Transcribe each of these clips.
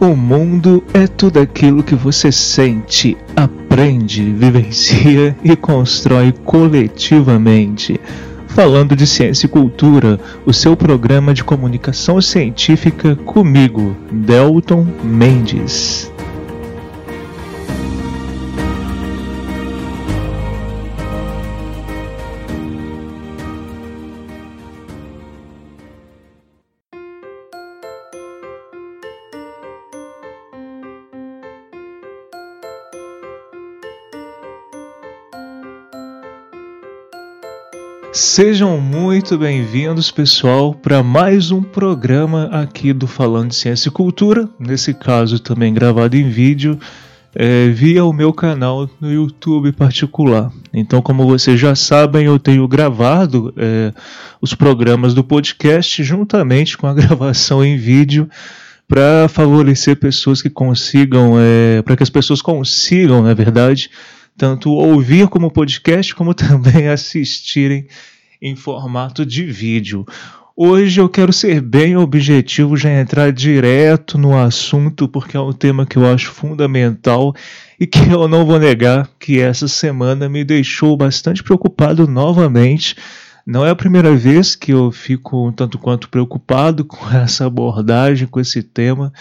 O mundo é tudo aquilo que você sente, aprende, vivencia e constrói coletivamente. Falando de ciência e cultura, o seu programa de comunicação científica comigo, Delton Mendes. Sejam muito bem-vindos, pessoal, para mais um programa aqui do Falando de Ciência e Cultura, nesse caso também gravado em vídeo, é, via o meu canal no YouTube particular. Então, como vocês já sabem, eu tenho gravado é, os programas do podcast juntamente com a gravação em vídeo para favorecer pessoas que consigam, é, para que as pessoas consigam, na verdade, tanto ouvir como podcast, como também assistirem em formato de vídeo. Hoje eu quero ser bem objetivo, já entrar direto no assunto, porque é um tema que eu acho fundamental e que eu não vou negar que essa semana me deixou bastante preocupado novamente. Não é a primeira vez que eu fico um tanto quanto preocupado com essa abordagem, com esse tema.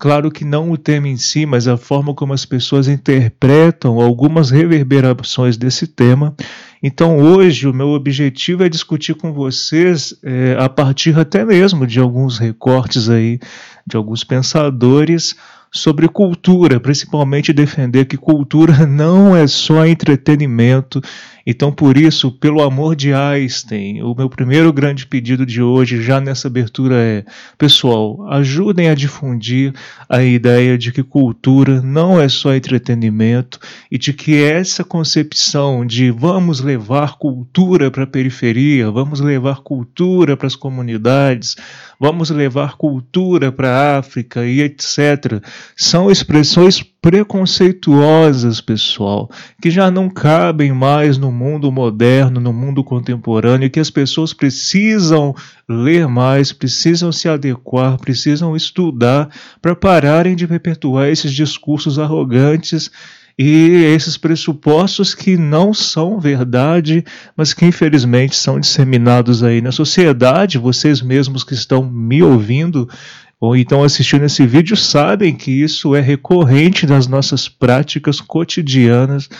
Claro que não o tema em si, mas a forma como as pessoas interpretam algumas reverberações desse tema. Então, hoje, o meu objetivo é discutir com vocês, é, a partir até mesmo de alguns recortes aí, de alguns pensadores, sobre cultura, principalmente defender que cultura não é só entretenimento. Então, por isso, pelo amor de Einstein, o meu primeiro grande pedido de hoje, já nessa abertura, é: pessoal, ajudem a difundir a ideia de que cultura não é só entretenimento e de que essa concepção de vamos levar cultura para a periferia, vamos levar cultura para as comunidades, vamos levar cultura para a África e etc., são expressões preconceituosas, pessoal, que já não cabem mais no mundo moderno, no mundo contemporâneo, que as pessoas precisam ler mais, precisam se adequar, precisam estudar para pararem de perpetuar esses discursos arrogantes e esses pressupostos que não são verdade, mas que infelizmente são disseminados aí na sociedade, vocês mesmos que estão me ouvindo ou então assistindo esse vídeo sabem que isso é recorrente nas nossas práticas cotidianas,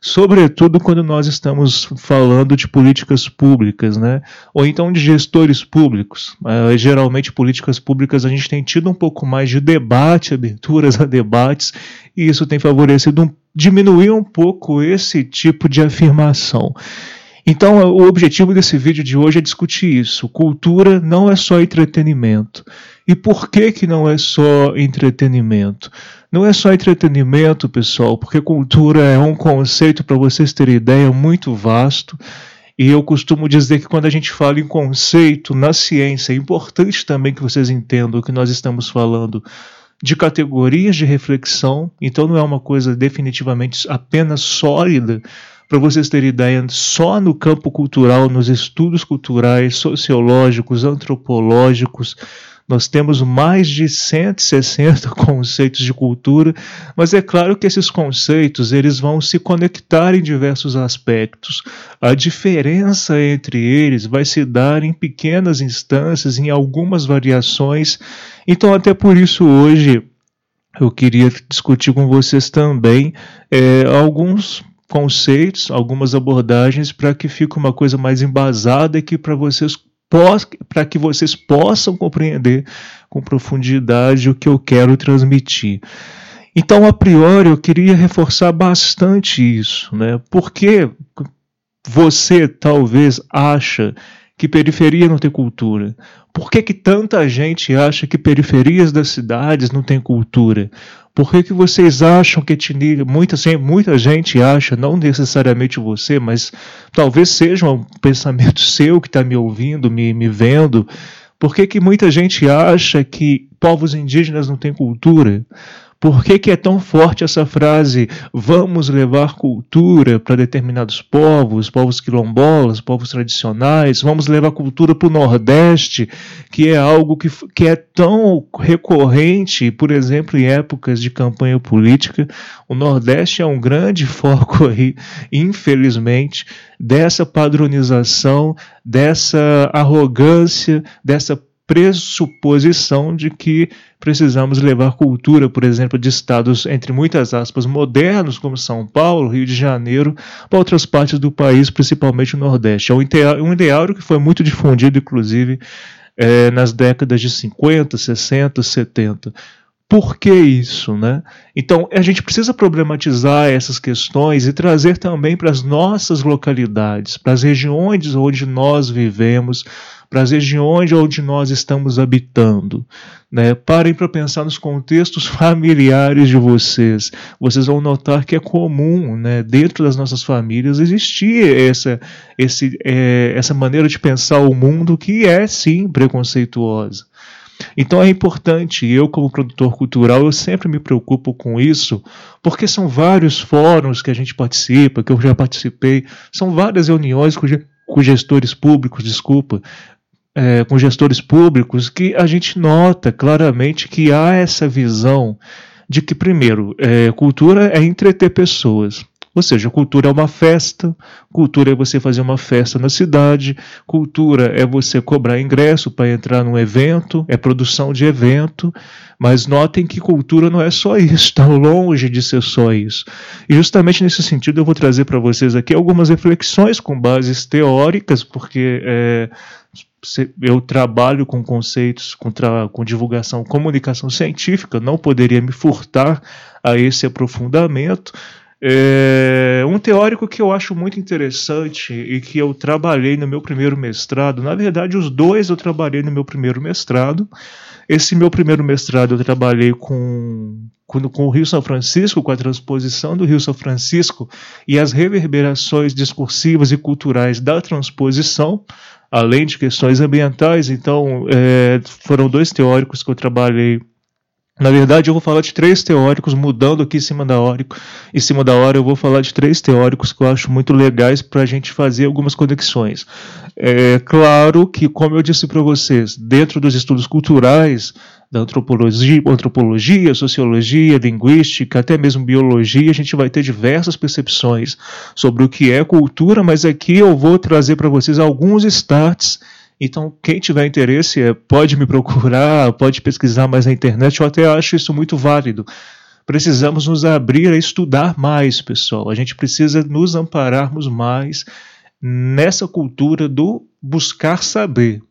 sobretudo quando nós estamos falando de políticas públicas, né? Ou então de gestores públicos. Uh, geralmente políticas públicas a gente tem tido um pouco mais de debate, aberturas a debates, e isso tem favorecido um, diminuir um pouco esse tipo de afirmação. Então, o objetivo desse vídeo de hoje é discutir isso. Cultura não é só entretenimento. E por que que não é só entretenimento? Não é só entretenimento, pessoal, porque cultura é um conceito, para vocês terem ideia, muito vasto. E eu costumo dizer que quando a gente fala em conceito na ciência, é importante também que vocês entendam que nós estamos falando de categorias de reflexão, então não é uma coisa definitivamente apenas sólida, para vocês terem ideia, só no campo cultural, nos estudos culturais, sociológicos, antropológicos, nós temos mais de 160 conceitos de cultura, mas é claro que esses conceitos eles vão se conectar em diversos aspectos. A diferença entre eles vai se dar em pequenas instâncias, em algumas variações. Então, até por isso hoje eu queria discutir com vocês também é, alguns conceitos, algumas abordagens para que fique uma coisa mais embasada e que para vocês para que vocês possam compreender com profundidade o que eu quero transmitir. Então, a priori, eu queria reforçar bastante isso, né? Porque você talvez acha que periferia não tem cultura? Por que, que tanta gente acha que periferias das cidades não têm cultura? Por que, que vocês acham que etnia, muita, muita gente acha, não necessariamente você, mas talvez seja um pensamento seu que está me ouvindo, me, me vendo, por que, que muita gente acha que povos indígenas não têm cultura? Por que, que é tão forte essa frase? Vamos levar cultura para determinados povos, povos quilombolas, povos tradicionais, vamos levar cultura para o Nordeste, que é algo que, que é tão recorrente, por exemplo, em épocas de campanha política. O Nordeste é um grande foco aí, infelizmente, dessa padronização, dessa arrogância, dessa pressuposição de que precisamos levar cultura, por exemplo, de estados, entre muitas aspas, modernos, como São Paulo, Rio de Janeiro, para outras partes do país, principalmente o Nordeste. É um ideário que foi muito difundido, inclusive, é, nas décadas de 50, 60, 70. Por que isso, né? Então, a gente precisa problematizar essas questões e trazer também para as nossas localidades, para as regiões onde nós vivemos, para as regiões onde nós estamos habitando. Né? Parem para pensar nos contextos familiares de vocês. Vocês vão notar que é comum, né, dentro das nossas famílias, existir essa, esse, é, essa maneira de pensar o mundo que é, sim, preconceituosa. Então é importante, eu como produtor cultural, eu sempre me preocupo com isso, porque são vários fóruns que a gente participa, que eu já participei, são várias reuniões com, com gestores públicos, desculpa, é, com gestores públicos que a gente nota claramente que há essa visão de que, primeiro, é, cultura é entreter pessoas. Ou seja, cultura é uma festa, cultura é você fazer uma festa na cidade, cultura é você cobrar ingresso para entrar num evento, é produção de evento, mas notem que cultura não é só isso, está longe de ser só isso. E justamente nesse sentido eu vou trazer para vocês aqui algumas reflexões com bases teóricas, porque é, eu trabalho com conceitos, com, tra com divulgação, comunicação científica, não poderia me furtar a esse aprofundamento. É, um teórico que eu acho muito interessante e que eu trabalhei no meu primeiro mestrado, na verdade, os dois eu trabalhei no meu primeiro mestrado. Esse meu primeiro mestrado eu trabalhei com, com, com o Rio São Francisco, com a transposição do Rio São Francisco e as reverberações discursivas e culturais da transposição além de questões ambientais. Então, é, foram dois teóricos que eu trabalhei. Na verdade, eu vou falar de três teóricos, mudando aqui em cima da hora. Em cima da hora, eu vou falar de três teóricos que eu acho muito legais para a gente fazer algumas conexões. É claro que, como eu disse para vocês, dentro dos estudos culturais, da antropologia, antropologia, sociologia, linguística, até mesmo biologia, a gente vai ter diversas percepções sobre o que é cultura, mas aqui eu vou trazer para vocês alguns starts. Então, quem tiver interesse, é, pode me procurar, pode pesquisar mais na internet, eu até acho isso muito válido. Precisamos nos abrir a estudar mais, pessoal. A gente precisa nos ampararmos mais nessa cultura do buscar saber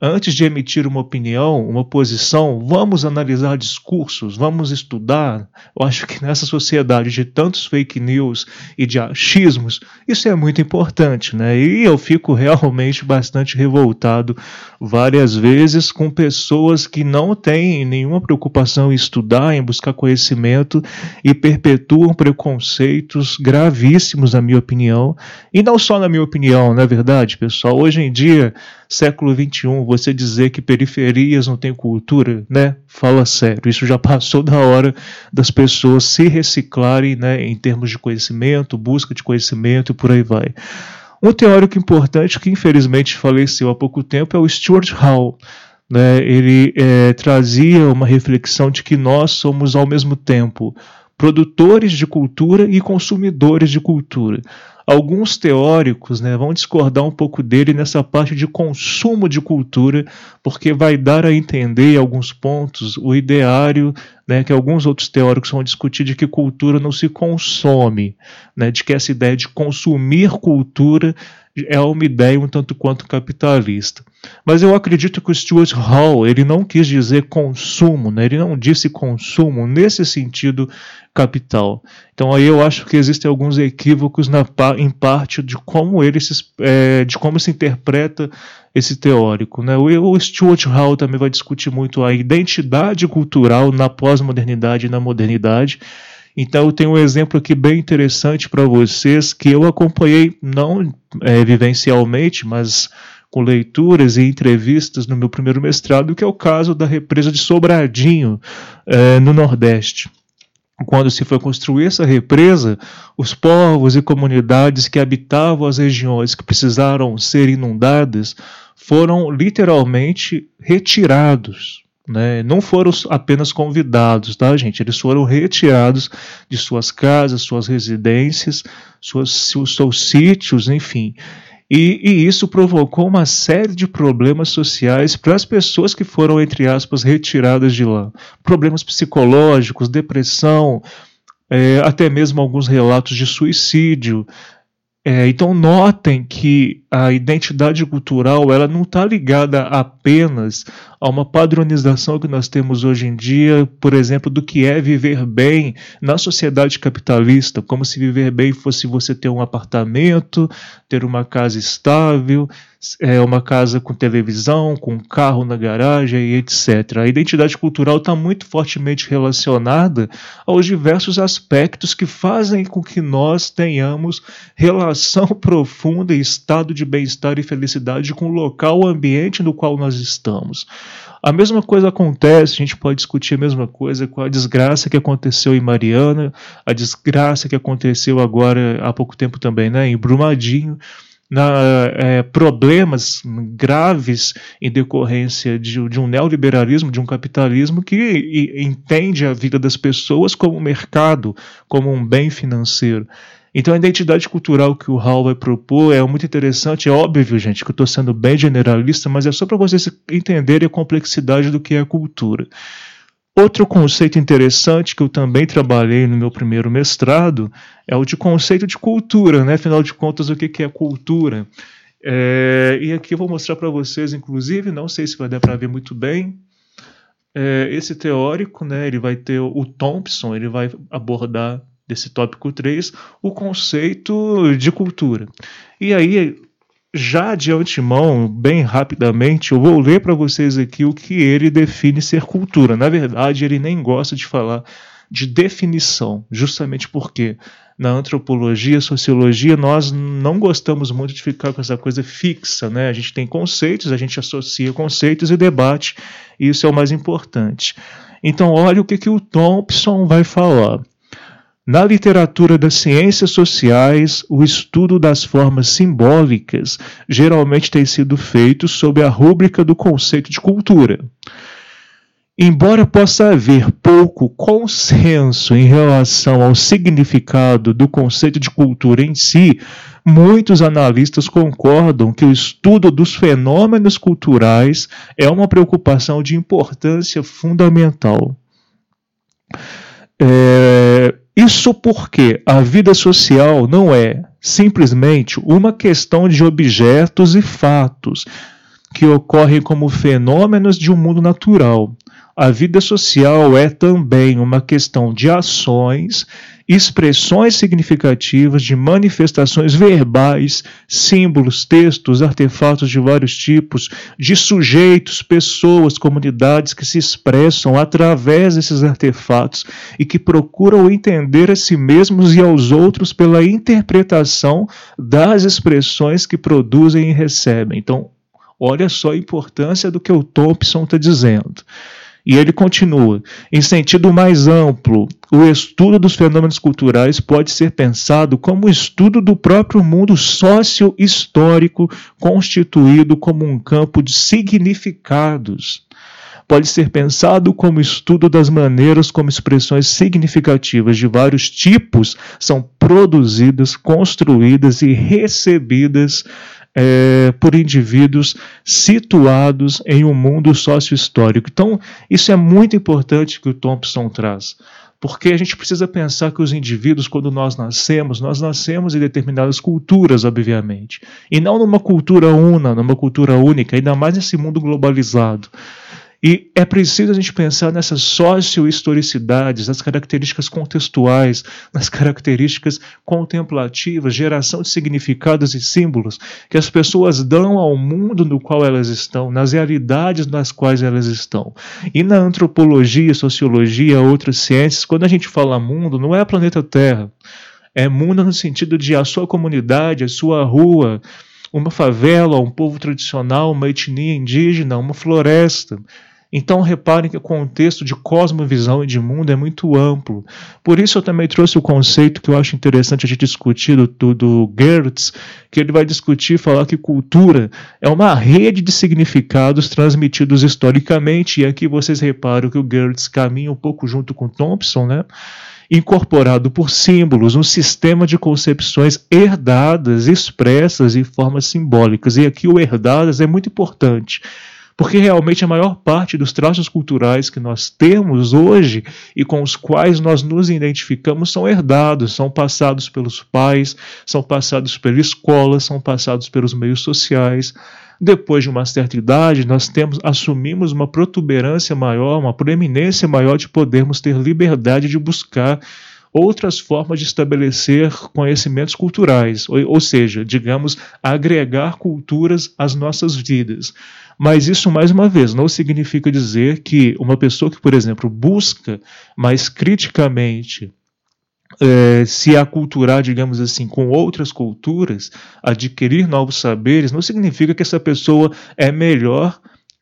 antes de emitir uma opinião, uma posição, vamos analisar discursos, vamos estudar. Eu acho que nessa sociedade de tantos fake news e de achismos, isso é muito importante, né? E eu fico realmente bastante revoltado várias vezes com pessoas que não têm nenhuma preocupação em estudar, em buscar conhecimento e perpetuam preconceitos gravíssimos, na minha opinião. E não só na minha opinião, não é verdade, pessoal? Hoje em dia século XXI, você dizer que periferias não têm cultura, né? Fala sério, isso já passou da hora das pessoas se reciclarem, né, em termos de conhecimento, busca de conhecimento e por aí vai. Um teórico importante que infelizmente faleceu há pouco tempo é o Stuart Hall. Né? Ele é, trazia uma reflexão de que nós somos ao mesmo tempo produtores de cultura e consumidores de cultura. Alguns teóricos né, vão discordar um pouco dele nessa parte de consumo de cultura, porque vai dar a entender em alguns pontos o ideário né, que alguns outros teóricos vão discutir de que cultura não se consome, né, de que essa ideia de consumir cultura é uma ideia um tanto quanto capitalista. Mas eu acredito que o Stuart Hall ele não quis dizer consumo, né? ele não disse consumo nesse sentido capital. Então aí eu acho que existem alguns equívocos na, em parte de como ele se, é, de como se interpreta esse teórico. Né? O, o Stuart Hall também vai discutir muito a identidade cultural na pós-modernidade e na modernidade. Então eu tenho um exemplo aqui bem interessante para vocês que eu acompanhei não é, vivencialmente, mas com leituras e entrevistas no meu primeiro mestrado, que é o caso da represa de Sobradinho, é, no Nordeste. quando se foi construir essa represa, os povos e comunidades que habitavam as regiões que precisaram ser inundadas foram literalmente retirados. Né? Não foram apenas convidados, tá, gente? Eles foram retirados de suas casas, suas residências, suas, seus, seus sítios, enfim. E, e, isso provocou uma série de problemas sociais para as pessoas que foram, entre aspas, retiradas de lá. Problemas psicológicos, depressão, é, até mesmo alguns relatos de suicídio. É, então notem que a identidade cultural ela não está ligada apenas a uma padronização que nós temos hoje em dia, por exemplo, do que é viver bem na sociedade capitalista, como se viver bem fosse você ter um apartamento, ter uma casa estável, é, uma casa com televisão, com um carro na garagem e etc. A identidade cultural está muito fortemente relacionada aos diversos aspectos que fazem com que nós tenhamos relação profunda e estado de bem-estar e felicidade com o local, o ambiente no qual nós estamos. A mesma coisa acontece, a gente pode discutir a mesma coisa com a desgraça que aconteceu em Mariana, a desgraça que aconteceu agora há pouco tempo também, né, em Brumadinho, na, é, problemas graves em decorrência de, de, um neoliberalismo, de um capitalismo que e, entende a vida das pessoas como um mercado, como um bem financeiro. Então a identidade cultural que o Hall vai propor é muito interessante. É óbvio, gente, que eu estou sendo bem generalista, mas é só para vocês entenderem a complexidade do que é a cultura. Outro conceito interessante que eu também trabalhei no meu primeiro mestrado é o de conceito de cultura, né? Afinal de contas, o que é cultura? É, e aqui eu vou mostrar para vocês, inclusive, não sei se vai dar para ver muito bem, é, esse teórico, né? Ele vai ter o Thompson, ele vai abordar desse tópico 3, o conceito de cultura. E aí, já de antemão, bem rapidamente, eu vou ler para vocês aqui o que ele define ser cultura. Na verdade, ele nem gosta de falar de definição, justamente porque na antropologia, sociologia, nós não gostamos muito de ficar com essa coisa fixa, né? A gente tem conceitos, a gente associa conceitos e debate, e isso é o mais importante. Então, olha o que, que o Thompson vai falar. Na literatura das ciências sociais, o estudo das formas simbólicas geralmente tem sido feito sob a rúbrica do conceito de cultura. Embora possa haver pouco consenso em relação ao significado do conceito de cultura em si, muitos analistas concordam que o estudo dos fenômenos culturais é uma preocupação de importância fundamental. É, isso porque a vida social não é simplesmente uma questão de objetos e fatos que ocorrem como fenômenos de um mundo natural. A vida social é também uma questão de ações, expressões significativas de manifestações verbais, símbolos, textos, artefatos de vários tipos, de sujeitos, pessoas, comunidades que se expressam através desses artefatos e que procuram entender a si mesmos e aos outros pela interpretação das expressões que produzem e recebem. Então, olha só a importância do que o Thompson está dizendo. E ele continua: em sentido mais amplo, o estudo dos fenômenos culturais pode ser pensado como o estudo do próprio mundo sócio-histórico constituído como um campo de significados. Pode ser pensado como estudo das maneiras como expressões significativas de vários tipos são produzidas, construídas e recebidas é, por indivíduos situados em um mundo sócio-histórico. Então, isso é muito importante que o Thompson traz. Porque a gente precisa pensar que os indivíduos, quando nós nascemos, nós nascemos em determinadas culturas, obviamente. E não numa cultura una, numa cultura única, ainda mais nesse mundo globalizado. E é preciso a gente pensar nessas socio-historicidades, nas características contextuais, nas características contemplativas, geração de significados e símbolos que as pessoas dão ao mundo no qual elas estão, nas realidades nas quais elas estão. E na antropologia, sociologia, outras ciências, quando a gente fala mundo, não é planeta Terra. É mundo no sentido de a sua comunidade, a sua rua, uma favela, um povo tradicional, uma etnia indígena, uma floresta. Então reparem que o contexto de cosmovisão e de mundo é muito amplo. Por isso eu também trouxe o conceito que eu acho interessante a gente discutir do, do Gertz, que ele vai discutir falar que cultura é uma rede de significados transmitidos historicamente, e aqui vocês reparam que o Gertz caminha um pouco junto com Thompson, né? incorporado por símbolos, um sistema de concepções herdadas, expressas em formas simbólicas. E aqui o herdadas é muito importante porque realmente a maior parte dos traços culturais que nós temos hoje e com os quais nós nos identificamos são herdados, são passados pelos pais, são passados pela escola, são passados pelos meios sociais. Depois de uma certa idade, nós temos assumimos uma protuberância maior, uma proeminência maior de podermos ter liberdade de buscar outras formas de estabelecer conhecimentos culturais, ou, ou, seja, digamos, agregar culturas às nossas vidas. Mas isso, mais uma vez, não significa dizer que uma pessoa que, por exemplo, busca mais criticamente é, se aculturar, digamos assim, com outras culturas, adquirir novos saberes, não significa que essa pessoa é melhor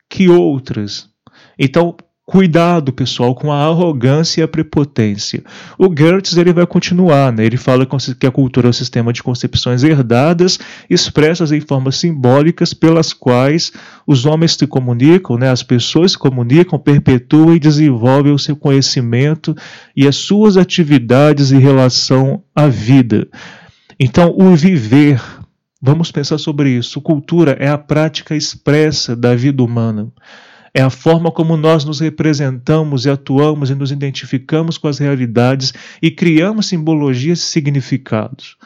que outras. Então, Cuidado, pessoal, com a arrogância e a prepotência. O Gertz ele vai continuar, né? ele fala que a cultura é um sistema de concepções herdadas, expressas em formas simbólicas, pelas quais os homens se comunicam, né? as pessoas se comunicam, perpetuam e desenvolvem o seu conhecimento e as suas atividades em relação à vida. Então, o viver, vamos pensar sobre isso. Cultura é a prática expressa da vida humana. É a forma como nós nos representamos e atuamos e nos identificamos com as realidades e criamos simbologias e significados.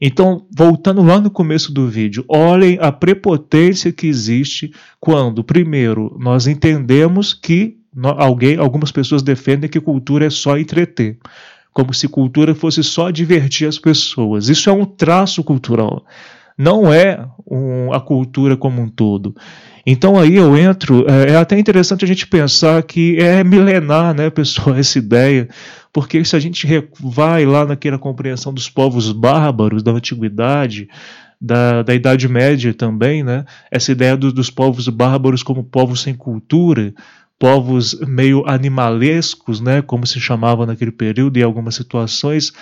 Então, voltando lá no começo do vídeo, olhem a prepotência que existe quando, primeiro, nós entendemos que alguém, algumas pessoas defendem que cultura é só entreter, como se cultura fosse só divertir as pessoas. Isso é um traço cultural, não é um, a cultura como um todo. Então aí eu entro, é, é, até interessante a gente pensar que é milenar, né, pessoal, essa ideia, porque se a gente vai lá naquela compreensão dos povos bárbaros da antiguidade, da, da Idade Média também, né, essa ideia do, dos povos bárbaros como povos sem cultura, povos meio animalescos, né, como se chamava naquele período em algumas situações,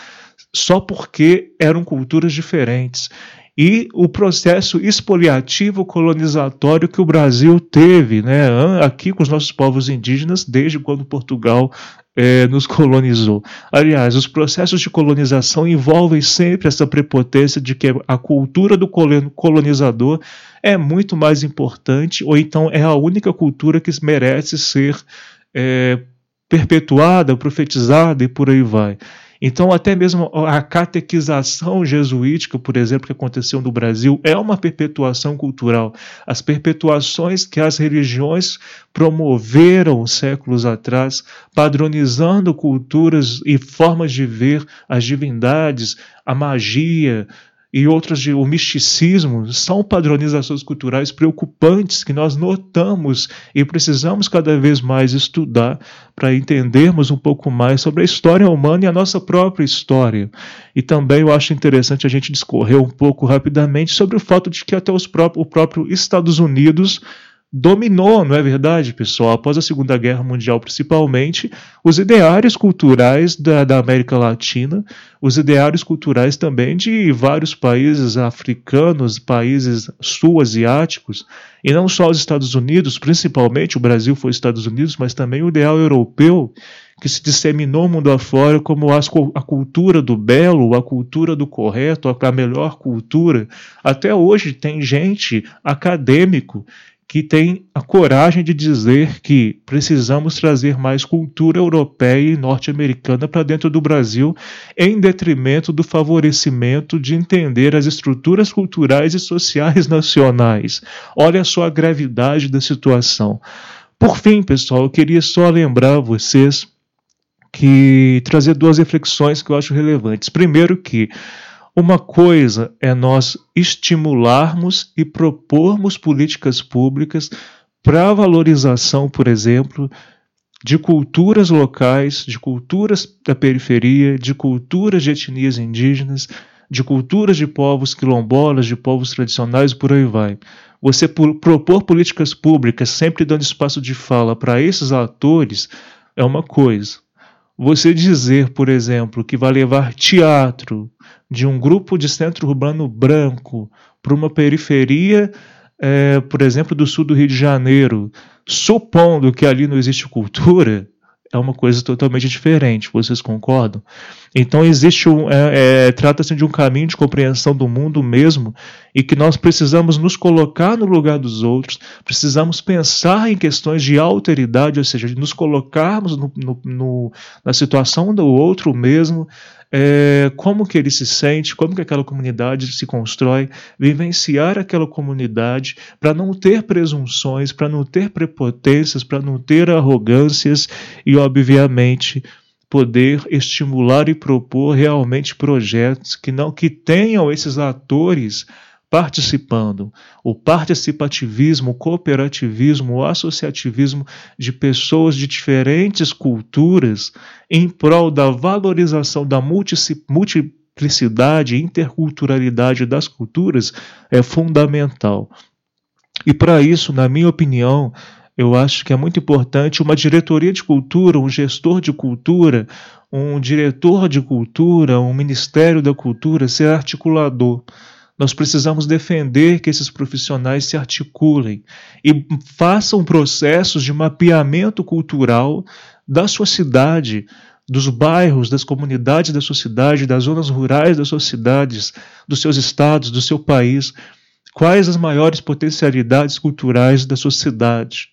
só porque eram culturas diferentes e o processo expoliativo colonizatório que o Brasil teve né, aqui com os nossos povos indígenas desde quando Portugal é, nos colonizou. Aliás, os processos de colonização envolvem sempre essa prepotência de que a cultura do colonizador é muito mais importante, ou então é a única cultura que merece ser é, perpetuada, profetizada e por aí vai. Então, até mesmo a catequização jesuítica, por exemplo, que aconteceu no Brasil, é uma perpetuação cultural. As perpetuações que as religiões promoveram séculos atrás, padronizando culturas e formas de ver as divindades, a magia, e outras de o misticismo são padronizações culturais preocupantes que nós notamos e precisamos cada vez mais estudar para entendermos um pouco mais sobre a história humana e a nossa própria história. E também eu acho interessante a gente discorrer um pouco rapidamente sobre o fato de que até os próprios, o próprio Estados Unidos dominou, não é verdade, pessoal? Após a Segunda Guerra Mundial, principalmente, os ideários culturais da, da, América Latina, os ideários culturais também de vários países africanos, países sul-asiáticos, e não só os Estados Unidos, principalmente o Brasil foi Estados Unidos, mas também o ideal europeu, que se disseminou mundo afora como a, a cultura do belo, a cultura do correto, a melhor cultura. Até hoje tem gente acadêmico que tem a coragem de dizer que precisamos trazer mais cultura europeia e norte-americana para dentro do Brasil, em detrimento do favorecimento de entender as estruturas culturais e sociais nacionais. Olha só a gravidade da situação. Por fim, pessoal, eu queria só lembrar vocês que trazer duas reflexões que eu acho relevantes. Primeiro que uma coisa é nós estimularmos e propormos políticas públicas para a valorização, por exemplo, de culturas locais, de culturas da periferia, de culturas de etnias indígenas, de culturas de povos quilombolas, de povos tradicionais por aí vai. Você propor políticas públicas sempre dando espaço de fala para esses atores é uma coisa. Você dizer, por exemplo, que vai levar teatro de um grupo de centro urbano branco para uma periferia, é, por exemplo, do sul do Rio de Janeiro, supondo que ali não existe cultura, é uma coisa totalmente diferente, vocês concordam? Então existe um, é, é, trata-se de um caminho de compreensão do mundo mesmo e que nós precisamos nos colocar no lugar dos outros, precisamos pensar em questões de alteridade, ou seja, de nos colocarmos no, no, no, na situação do outro mesmo, é, como que ele se sente, como que aquela comunidade se constrói, vivenciar aquela comunidade para não ter presunções, para não ter prepotências, para não ter arrogâncias e, obviamente, poder estimular e propor realmente projetos que não que tenham esses atores participando. O participativismo, o cooperativismo, o associativismo de pessoas de diferentes culturas em prol da valorização da multiplicidade e interculturalidade das culturas é fundamental. E para isso, na minha opinião, eu acho que é muito importante uma diretoria de cultura, um gestor de cultura, um diretor de cultura, um ministério da cultura ser articulador nós precisamos defender que esses profissionais se articulem e façam processos de mapeamento cultural da sua cidade, dos bairros, das comunidades da sua cidade, das zonas rurais das suas cidades, dos seus estados, do seu país. Quais as maiores potencialidades culturais da sua cidade?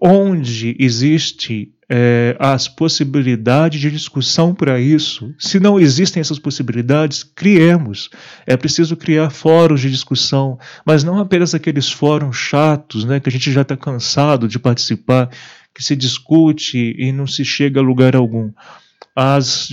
Onde existe é, as possibilidades de discussão para isso. Se não existem essas possibilidades, criemos. É preciso criar fóruns de discussão, mas não apenas aqueles fóruns chatos, né, que a gente já está cansado de participar, que se discute e não se chega a lugar algum as,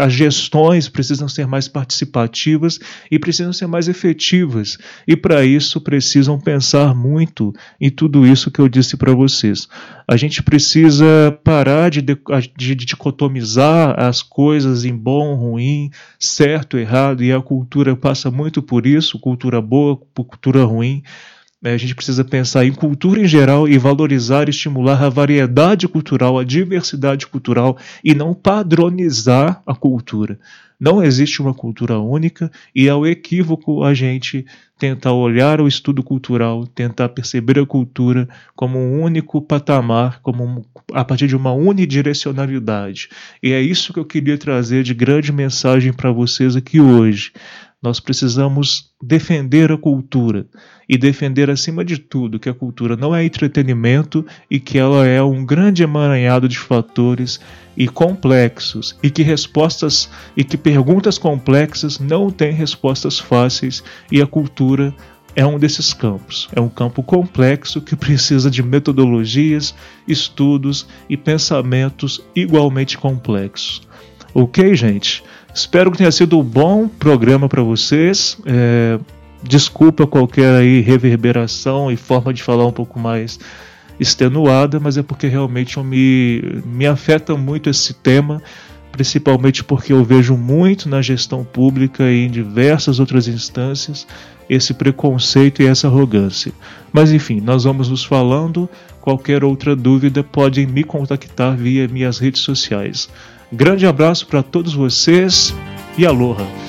as gestões precisam ser mais participativas e precisam ser mais efetivas. E para isso precisam pensar muito em tudo isso que eu disse para vocês. A gente precisa parar de, de, de dicotomizar as coisas em bom, ruim, certo, errado, e a cultura passa muito por isso cultura boa, cultura ruim. Né, a gente precisa pensar em cultura em geral e valorizar e estimular a variedade cultural, a diversidade cultural e não padronizar a cultura. Não existe uma cultura única e é o equívoco a gente tentar olhar o estudo cultural, tentar perceber a cultura como um único patamar, como um, a partir de uma unidirecionalidade. E é isso que eu queria trazer de grande mensagem para vocês aqui hoje. Nós precisamos defender a cultura e defender acima de tudo que a cultura não é entretenimento e que ela é um grande emaranhado de fatores e complexos e que respostas e que perguntas complexas não têm respostas fáceis e a cultura é um desses campos. É um campo complexo que precisa de metodologias, estudos e pensamentos igualmente complexos. Ok, gente? Espero que tenha sido um bom programa para vocês. É, desculpa qualquer aí reverberação e forma de falar um pouco mais extenuada, mas é porque realmente me, me afeta muito esse tema, principalmente porque eu vejo muito na gestão pública e em diversas outras instâncias esse preconceito e essa arrogância. Mas enfim, nós vamos nos falando. Qualquer outra dúvida podem me contactar via minhas redes sociais. Grande abraço para todos vocês e aloha!